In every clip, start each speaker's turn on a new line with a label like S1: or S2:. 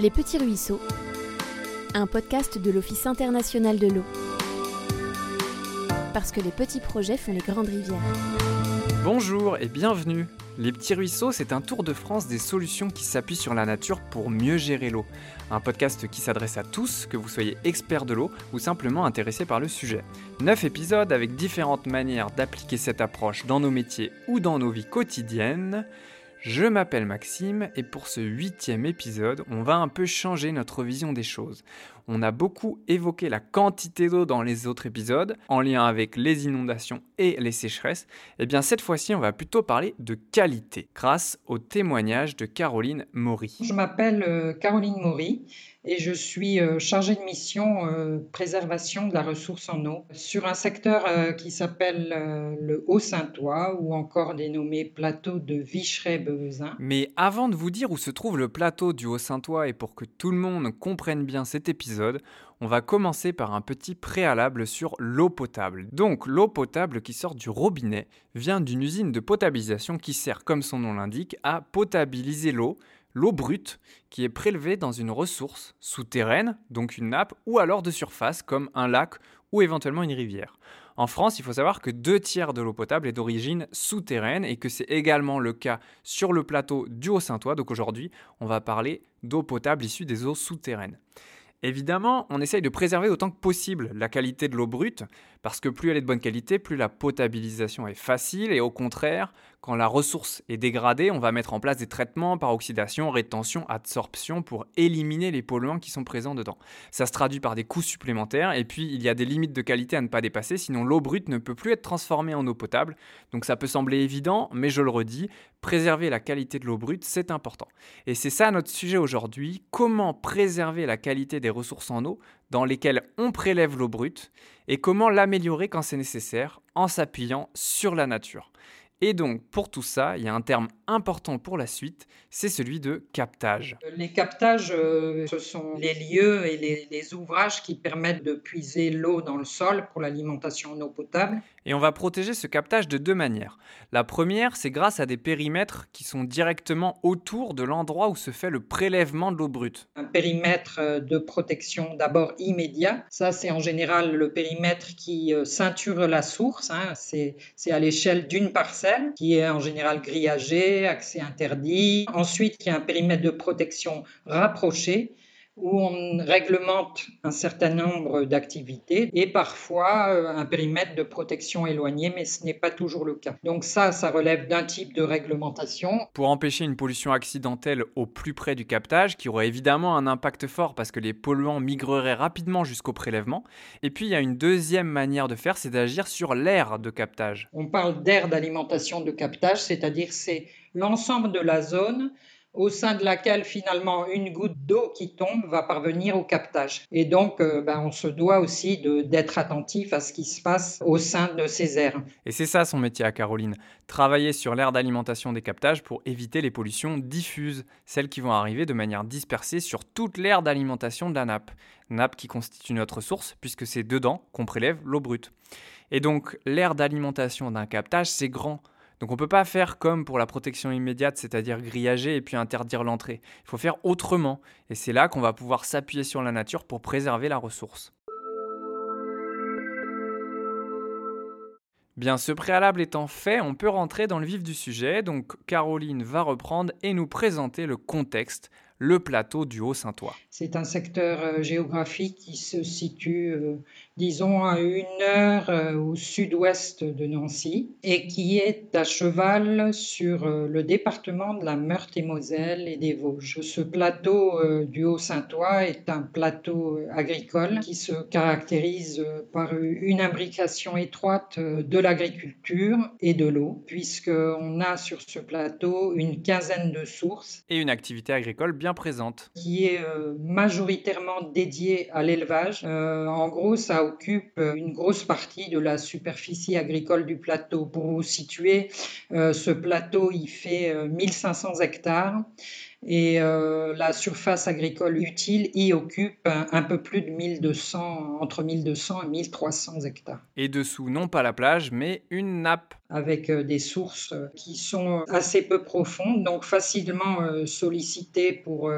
S1: Les Petits Ruisseaux, un podcast de l'Office international de l'eau. Parce que les petits projets font les grandes rivières.
S2: Bonjour et bienvenue. Les Petits Ruisseaux, c'est un tour de France des solutions qui s'appuient sur la nature pour mieux gérer l'eau. Un podcast qui s'adresse à tous, que vous soyez expert de l'eau ou simplement intéressé par le sujet. Neuf épisodes avec différentes manières d'appliquer cette approche dans nos métiers ou dans nos vies quotidiennes. Je m'appelle Maxime et pour ce huitième épisode, on va un peu changer notre vision des choses. On a beaucoup évoqué la quantité d'eau dans les autres épisodes, en lien avec les inondations et les sécheresses. Et eh bien cette fois-ci, on va plutôt parler de qualité, grâce au témoignage de Caroline Maury.
S3: Je m'appelle euh, Caroline Maury et je suis euh, chargée de mission euh, préservation de la ressource en eau sur un secteur euh, qui s'appelle le Haut-Saintois ou encore dénommé plateau de Vicheret-Bevezin.
S2: Mais avant de vous dire où se trouve le plateau du Haut-Saintois et pour que tout le monde comprenne bien cet épisode, on va commencer par un petit préalable sur l'eau potable. Donc l'eau potable qui sort du robinet vient d'une usine de potabilisation qui sert, comme son nom l'indique, à potabiliser l'eau l'eau brute qui est prélevée dans une ressource souterraine, donc une nappe, ou alors de surface comme un lac ou éventuellement une rivière. En France, il faut savoir que deux tiers de l'eau potable est d'origine souterraine et que c'est également le cas sur le plateau du Haut-Saintois. Donc aujourd'hui, on va parler d'eau potable issue des eaux souterraines. Évidemment, on essaye de préserver autant que possible la qualité de l'eau brute, parce que plus elle est de bonne qualité, plus la potabilisation est facile, et au contraire, quand la ressource est dégradée, on va mettre en place des traitements par oxydation, rétention, adsorption pour éliminer les polluants qui sont présents dedans. Ça se traduit par des coûts supplémentaires, et puis il y a des limites de qualité à ne pas dépasser, sinon l'eau brute ne peut plus être transformée en eau potable. Donc ça peut sembler évident, mais je le redis, préserver la qualité de l'eau brute, c'est important. Et c'est ça notre sujet aujourd'hui, comment préserver la qualité des ressources en eau dans lesquelles on prélève l'eau brute et comment l'améliorer quand c'est nécessaire en s'appuyant sur la nature. Et donc, pour tout ça, il y a un terme important pour la suite, c'est celui de captage.
S3: Les captages, euh, ce sont les lieux et les, ouvrages qui permettent de puiser l'eau dans le sol pour l'alimentation en eau potable.
S2: Et on va protéger ce captage de deux manières. La première, c'est grâce à des périmètres qui sont directement autour de l'endroit où se fait le prélèvement de l'eau brute.
S3: Un périmètre euh, de protection d'abord immédiat. Ça, c'est en général le périmètre qui euh, ceinture la source. Hein. C'est à l'échelle d'une parcelle qui est en général grillagé, accès interdit. Ensuite, il y a un périmètre de protection rapproché où on réglemente un certain nombre d'activités et parfois euh, un périmètre de protection éloigné, mais ce n'est pas toujours le cas. Donc ça, ça relève d'un type de réglementation.
S2: Pour empêcher une pollution accidentelle au plus près du captage, qui aurait évidemment un impact fort parce que les polluants migreraient rapidement jusqu'au prélèvement. Et puis il y a une deuxième manière de faire, c'est d'agir sur l'air de captage.
S3: On parle d'air d'alimentation de captage, c'est-à-dire c'est l'ensemble de la zone au sein de laquelle finalement une goutte d'eau qui tombe va parvenir au captage. Et donc, euh, ben, on se doit aussi d'être attentif à ce qui se passe au sein de ces aires.
S2: Et c'est ça son métier à Caroline, travailler sur l'aire d'alimentation des captages pour éviter les pollutions diffuses, celles qui vont arriver de manière dispersée sur toute l'aire d'alimentation de la nappe. Nappe qui constitue notre source puisque c'est dedans qu'on prélève l'eau brute. Et donc, l'aire d'alimentation d'un captage, c'est grand. Donc on ne peut pas faire comme pour la protection immédiate, c'est-à-dire grillager et puis interdire l'entrée. Il faut faire autrement. Et c'est là qu'on va pouvoir s'appuyer sur la nature pour préserver la ressource. Bien, ce préalable étant fait, on peut rentrer dans le vif du sujet. Donc Caroline va reprendre et nous présenter le contexte, le plateau du Haut-Saintois.
S3: C'est un secteur euh, géographique qui se situe, euh, disons, à une heure euh, au sud-ouest de Nancy et qui est à cheval sur le département de la Meurthe-et-Moselle et des Vosges. Ce plateau du Haut-Saintois est un plateau agricole qui se caractérise par une imbrication étroite de l'agriculture et de l'eau, puisqu'on a sur ce plateau une quinzaine de sources.
S2: Et une activité agricole bien présente.
S3: Qui est euh, majoritairement dédiée à l'élevage. Euh, en gros, ça occupe euh, une grosse partie de la superficie agricole du plateau. Pour vous situer, ce plateau, il fait 1500 hectares. Et euh, la surface agricole utile y occupe un, peu plus de 1200, entre 1200 et 1300 hectares.
S2: Et dessous, non pas la plage, mais une nappe.
S3: Avec euh, des sources qui sont assez peu profondes, donc facilement euh, sollicitées pour,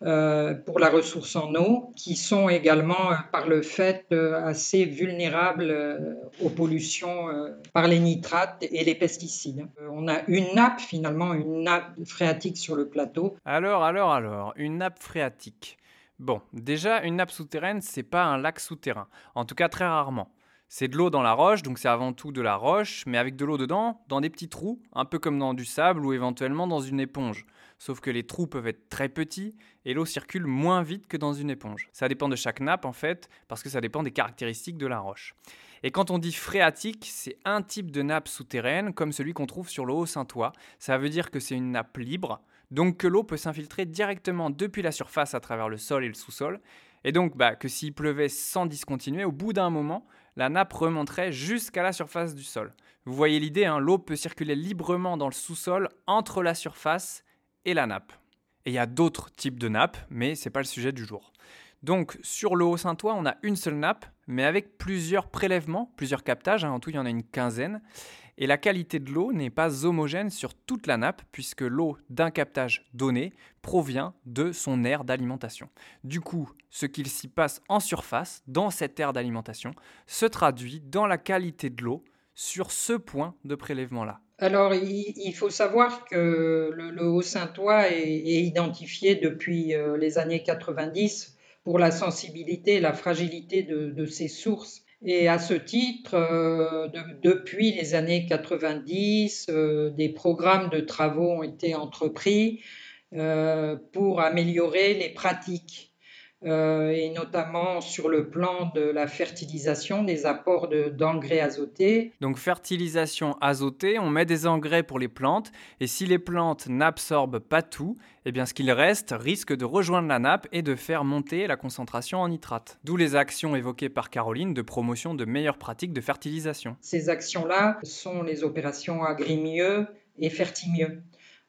S3: pour la ressource en eau, qui sont également, par le fait, assez vulnérables aux pollutions par les nitrates et les pesticides. On a une nappe, finalement, une nappe phréatique sur le plateau
S2: alors, alors, alors, une nappe phréatique. Bon, déjà, une nappe souterraine, c'est pas un lac souterrain. En tout cas, très rarement. C'est de l'eau dans la roche, donc c'est avant tout de la roche, mais avec de l'eau dedans, dans des petits trous, un peu comme dans du sable ou éventuellement dans une éponge. Sauf que les trous peuvent être très petits et l'eau circule moins vite que dans une éponge. Ça dépend de chaque nappe en fait, parce que ça dépend des caractéristiques de la roche. Et quand on dit phréatique, c'est un type de nappe souterraine comme celui qu'on trouve sur le Haut-Saint-Ouen. Ça veut dire que c'est une nappe libre, donc que l'eau peut s'infiltrer directement depuis la surface à travers le sol et le sous-sol, et donc bah, que s'il pleuvait sans discontinuer, au bout d'un moment, la nappe remonterait jusqu'à la surface du sol. Vous voyez l'idée, hein, l'eau peut circuler librement dans le sous-sol entre la surface et la nappe. Et il y a d'autres types de nappes, mais ce n'est pas le sujet du jour. Donc sur le Haut-Saint-Ouen, on a une seule nappe, mais avec plusieurs prélèvements, plusieurs captages, hein, en tout il y en a une quinzaine. Et la qualité de l'eau n'est pas homogène sur toute la nappe, puisque l'eau d'un captage donné provient de son aire d'alimentation. Du coup, ce qu'il s'y passe en surface, dans cette aire d'alimentation, se traduit dans la qualité de l'eau sur ce point de prélèvement-là.
S3: Alors, il faut savoir que le, Haut-Saint-Ouen est, identifié depuis euh, les années 90 pour la sensibilité et la fragilité de ses sources. Et à ce titre, euh, depuis les années 90, euh, des programmes de travaux ont été entrepris pour améliorer les pratiques et notamment sur le plan de la fertilisation, des apports d'engrais azotés.
S2: Donc fertilisation azotée, on met des engrais pour les plantes, et si les plantes n'absorbent pas tout, eh bien ce qu'il reste risque de rejoindre la nappe et de faire monter la concentration en nitrate. D'où les actions évoquées par Caroline de promotion de meilleures pratiques de fertilisation.
S3: Ces actions-là sont les opérations Agrimieux et Fertimieux.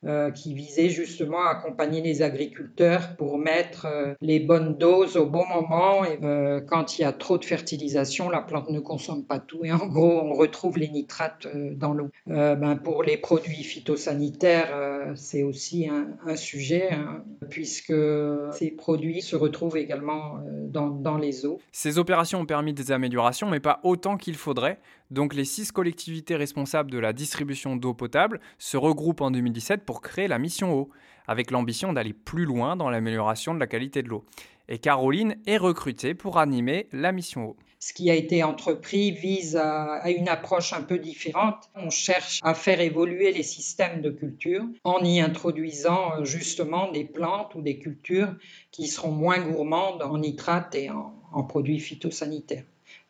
S3: Euh, qui visait justement à accompagner les agriculteurs pour mettre euh, les bonnes doses au bon moment. Et euh, quand il y a trop de fertilisation, la plante ne consomme pas tout. Et en gros, on retrouve les nitrates dans l'eau. Ben, pour les produits phytosanitaires, c'est aussi un, sujet, hein, puisque ces produits se retrouvent également dans, dans les eaux.
S2: Ces opérations ont permis des améliorations, mais pas autant qu'il faudrait. Donc les six collectivités responsables de la distribution d'eau potable se regroupent en 2017 pour créer la mission eau, avec l'ambition d'aller plus loin dans l'amélioration de la qualité de l'eau. Et Caroline est recrutée pour animer la mission eau.
S3: Ce qui a été entrepris vise à, une approche un peu différente. On cherche à faire évoluer les systèmes de culture en y introduisant euh, justement des plantes ou des cultures qui seront moins gourmandes en nitrates et en produits phytosanitaires.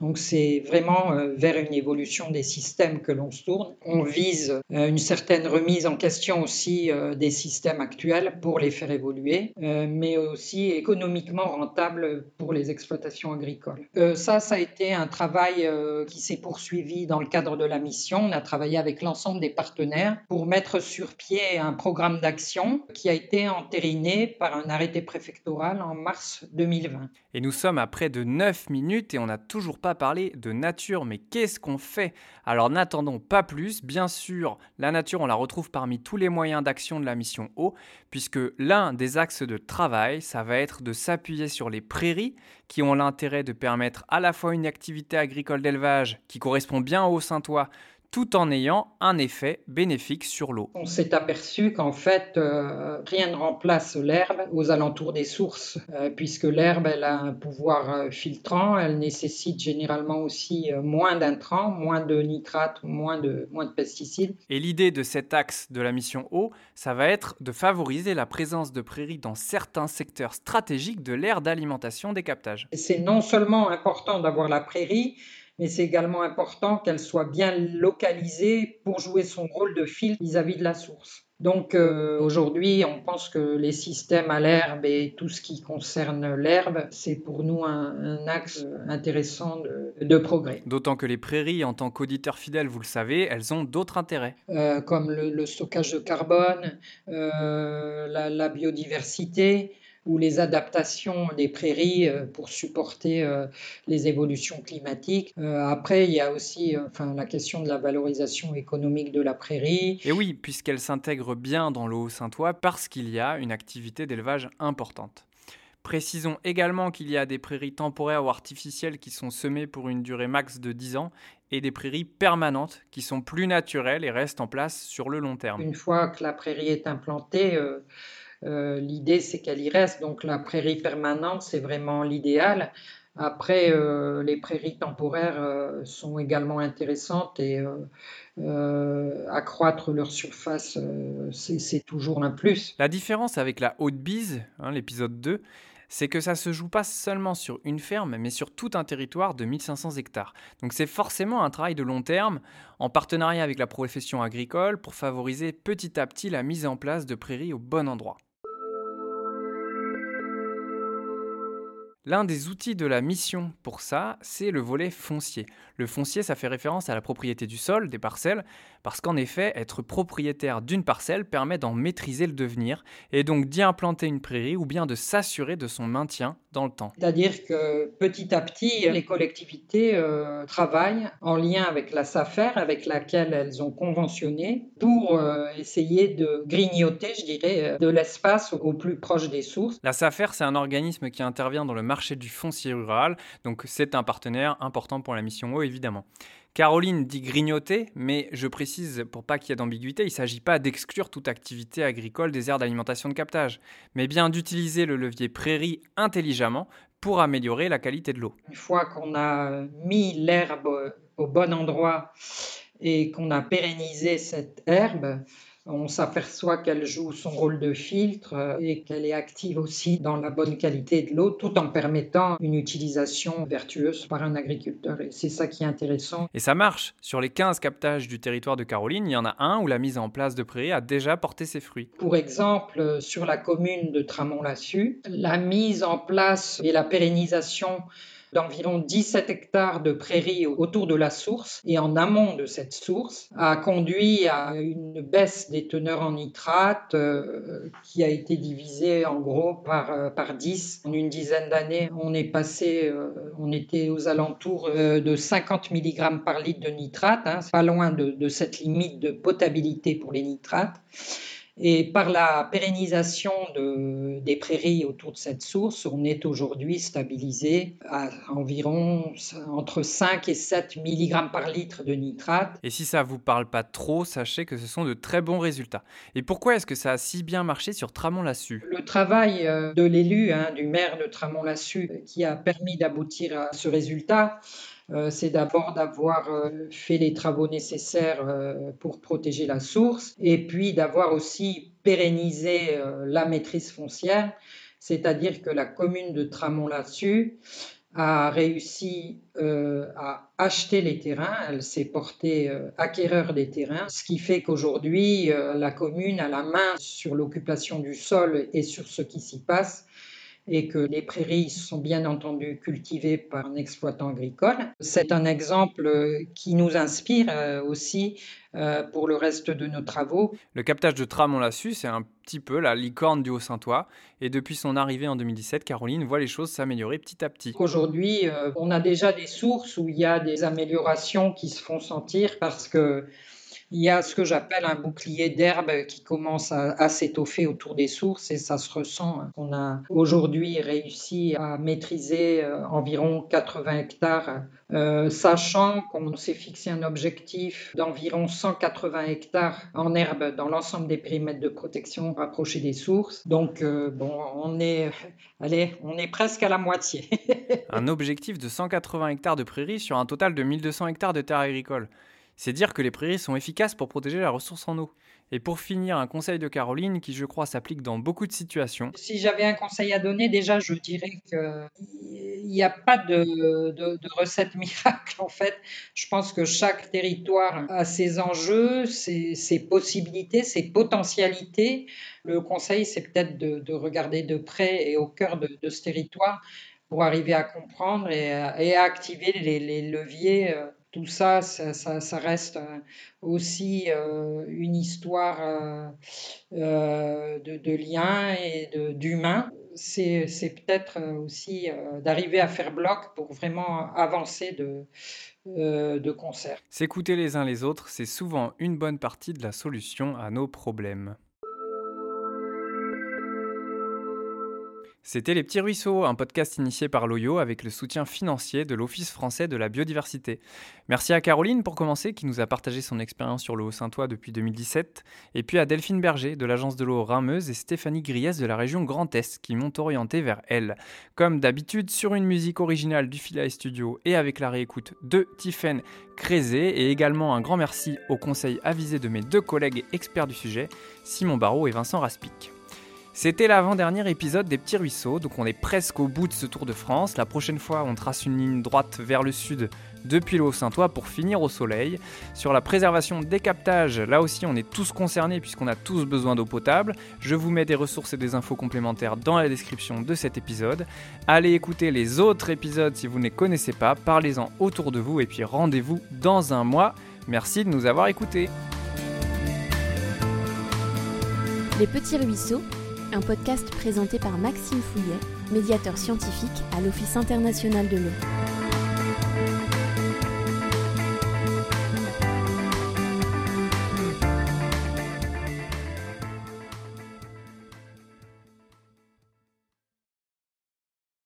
S3: Donc c'est vraiment euh, vers une évolution des systèmes que l'on se tourne. On vise euh, une certaine remise en question aussi euh, des systèmes actuels pour les faire évoluer, mais aussi économiquement rentable pour les exploitations agricoles. ça, ça a été un travail qui s'est poursuivi dans le cadre de la mission. On a travaillé avec l'ensemble des partenaires pour mettre sur pied un programme d'action qui a été entériné par un arrêté préfectoral en mars 2020.
S2: Et nous sommes à près de 9 minutes et on n'a toujours pas parler de nature, mais qu'est-ce qu'on fait? Alors n'attendons pas plus. Bien sûr, la nature, on la retrouve parmi tous les moyens d'action de la mission eau, puisque l'un des axes de travail, ça va être de s'appuyer sur les prairies, qui ont l'intérêt de permettre à la fois une activité agricole d'élevage qui correspond bien au Saint-Ouen, tout en ayant un effet bénéfique sur l'eau.
S3: On s'est aperçu qu'en fait, euh, rien ne remplace l'herbe aux alentours des sources, euh, puisque l'herbe, elle a un pouvoir euh, filtrant, elle nécessite généralement aussi moins d'intrants, moins de nitrates, moins de, moins de pesticides.
S2: Et l'idée de cet axe de la mission eau, ça va être de favoriser la présence de prairies dans certains secteurs stratégiques de l'aire d'alimentation des captages.
S3: C'est non seulement important d'avoir la prairie, mais c'est également important qu'elle soit bien localisée pour jouer son rôle de filtre vis-à-vis de la source. Donc euh, aujourd'hui, on pense que les systèmes à l'herbe et tout ce qui concerne l'herbe, c'est pour nous un, axe intéressant de, progrès.
S2: D'autant que les prairies, en tant qu'auditeurs fidèles, vous le savez, elles ont d'autres intérêts.
S3: Euh, comme le, stockage de carbone, euh, la, biodiversité, ou les adaptations des prairies euh, pour supporter euh, les évolutions climatiques. Euh, après, il y a aussi enfin, la question de la valorisation économique de la prairie.
S2: Et oui, puisqu'elle s'intègre bien dans le Haut-Saintois parce qu'il y a une activité d'élevage importante. Précisons également qu'il y a des prairies temporaires ou artificielles qui sont semées pour une durée max de 10 ans et des prairies permanentes qui sont plus naturelles et restent en place sur le long terme.
S3: Une fois que la prairie est implantée, euh, l'idée, c'est qu'elle y reste. Donc la prairie permanente, c'est vraiment l'idéal. Après, euh, les prairies temporaires euh, sont également intéressantes et accroître leur surface, c'est toujours un plus.
S2: La différence avec la haute bise, hein, l'épisode 2, c'est que ça se joue pas seulement sur une ferme, mais sur tout un territoire de 1500 hectares. Donc c'est forcément un travail de long terme, en partenariat avec la profession agricole, pour favoriser petit à petit la mise en place de prairies au bon endroit. L'un des outils de la mission pour ça, c'est le volet foncier. Le foncier, ça fait référence à la propriété du sol, des parcelles, parce qu'en effet, être propriétaire d'une parcelle permet d'en maîtriser le devenir, et donc d'y implanter une prairie ou bien de s'assurer de son maintien dans le temps.
S3: C'est-à-dire que petit à petit, les collectivités euh, travaillent en lien avec la SAFER, avec laquelle elles ont conventionné, pour euh, essayer de grignoter, je dirais, euh, de l'espace au plus proche des sources.
S2: La SAFER, c'est un organisme qui intervient dans le marché du foncier rural, donc c'est un partenaire important pour la mission eau, évidemment. Caroline dit grignoter, mais je précise pour pas qu'il y ait d'ambiguïté, il ne s'agit pas d'exclure toute activité agricole des aires d'alimentation de captage, mais bien d'utiliser le levier prairie intelligemment pour améliorer la qualité de l'eau.
S3: Une fois qu'on a mis l'herbe au bon endroit et qu'on a pérennisé cette herbe, on s'aperçoit qu'elle joue son rôle de filtre euh, et qu'elle est active aussi dans la bonne qualité de l'eau, tout en permettant une utilisation vertueuse par un agriculteur. Et c'est ça qui est intéressant.
S2: Et ça marche. Sur les 15 captages du territoire de Caroline, il y en a un où la mise en place de prairies a déjà porté ses fruits.
S3: Pour exemple, sur la commune de Tramont-Lassus, la mise en place et la pérennisation d'environ 17 hectares de prairies autour de la source et en amont de cette source a conduit à une baisse des teneurs en nitrate euh, qui a été divisée en gros par, euh, par 10. En une dizaine d'années, on est passé, euh, on était aux alentours de 50 mg par litre de nitrate, hein, pas loin de, de cette limite de potabilité pour les nitrates. Et par la pérennisation de, des prairies autour de cette source, on est aujourd'hui stabilisé à environ entre 5 et 7 mg par litre de nitrate.
S2: Et si ça ne vous parle pas trop, sachez que ce sont de très bons résultats. Et pourquoi est-ce que ça a si bien marché sur Tramont-Lassus
S3: Le travail euh, de l'élu, hein, du maire de Tramont-Lassus, qui a permis d'aboutir à ce résultat, c'est d'abord d'avoir euh, fait les travaux nécessaires euh, pour protéger la source et puis d'avoir aussi pérennisé la maîtrise foncière, c'est-à-dire que la commune de Tramont-Lassus a réussi à acheter les terrains, elle s'est portée acquéreur des terrains, ce qui fait qu'aujourd'hui la commune a la main sur l'occupation du sol et sur ce qui s'y passe et que les prairies sont bien entendu cultivées par un exploitant agricole. C'est un exemple qui nous inspire euh, aussi euh, pour le reste de nos travaux.
S2: Le captage de tram, on l'a su, c'est un petit peu la licorne du Haut-Saintois. Et depuis son arrivée en 2017, Caroline voit les choses s'améliorer petit à petit.
S3: Aujourd'hui, euh, on a déjà des sources où il y a des améliorations qui se font sentir parce que il y a ce que j'appelle un bouclier d'herbe qui commence à, s'étoffer autour des sources et ça se ressent. On a aujourd'hui réussi à maîtriser euh, environ 80 hectares, euh, sachant qu'on s'est fixé un objectif d'environ 180 hectares en herbe dans l'ensemble des périmètres de protection rapprochés des sources. Donc, euh, bon, on est, allez, on est presque à la moitié.
S2: un objectif de 180 hectares de prairies sur un total de 1200 hectares de terres agricoles C'est dire que les prairies sont efficaces pour protéger la ressource en eau. Et pour finir, un conseil de Caroline qui, je crois, s'applique dans beaucoup de situations.
S3: Si j'avais un conseil à donner, déjà, je dirais qu'il n'y a pas de, recette miracle, en fait. Je pense que chaque territoire a ses enjeux, ses, possibilités, ses potentialités. Le conseil, c'est peut-être de, regarder de près et au cœur de, ce territoire pour arriver à comprendre et à, activer les, les leviers euh, tout ça, ça, reste euh, aussi euh, une histoire euh, de, de lien et d'humain. C'est peut-être aussi d'arriver à faire bloc pour vraiment avancer de, de concert.
S2: S'écouter les uns les autres, c'est souvent une bonne partie de la solution à nos problèmes. C'était Les Petits Ruisseaux, un podcast initié par l'OYO avec le soutien financier de l'Office français de la biodiversité. Merci à Caroline pour commencer, qui nous a partagé son expérience sur le Haut-Saintois depuis 2017, et puis à Delphine Berger de l'Agence de l'eau Rameuse et Stéphanie Griès de la région Grand Est qui m'ont orienté vers elle. Comme d'habitude, sur une musique originale du Philae Studio et avec la réécoute de Tiffaine Crézé, et également un grand merci au conseil avisé de mes deux collègues experts du sujet, Simon Barrault et Vincent Raspic. C'était l'avant-dernier épisode des Petits Ruisseaux, donc on est presque au bout de ce Tour de France. La prochaine fois, on trace une ligne droite vers le sud depuis le Haut-Saintois pour finir au soleil. Sur la préservation des captages, là aussi on est tous concernés puisqu'on a tous besoin d'eau potable. Je vous mets des ressources et des infos complémentaires dans la description de cet épisode. Allez écouter les autres épisodes si vous ne les connaissez pas, parlez-en autour de vous et puis rendez-vous dans un mois. Merci de nous avoir écoutés.
S1: Les petits ruisseaux un podcast présenté par Maxime Fouillet, médiateur scientifique à l'Office international de l'eau.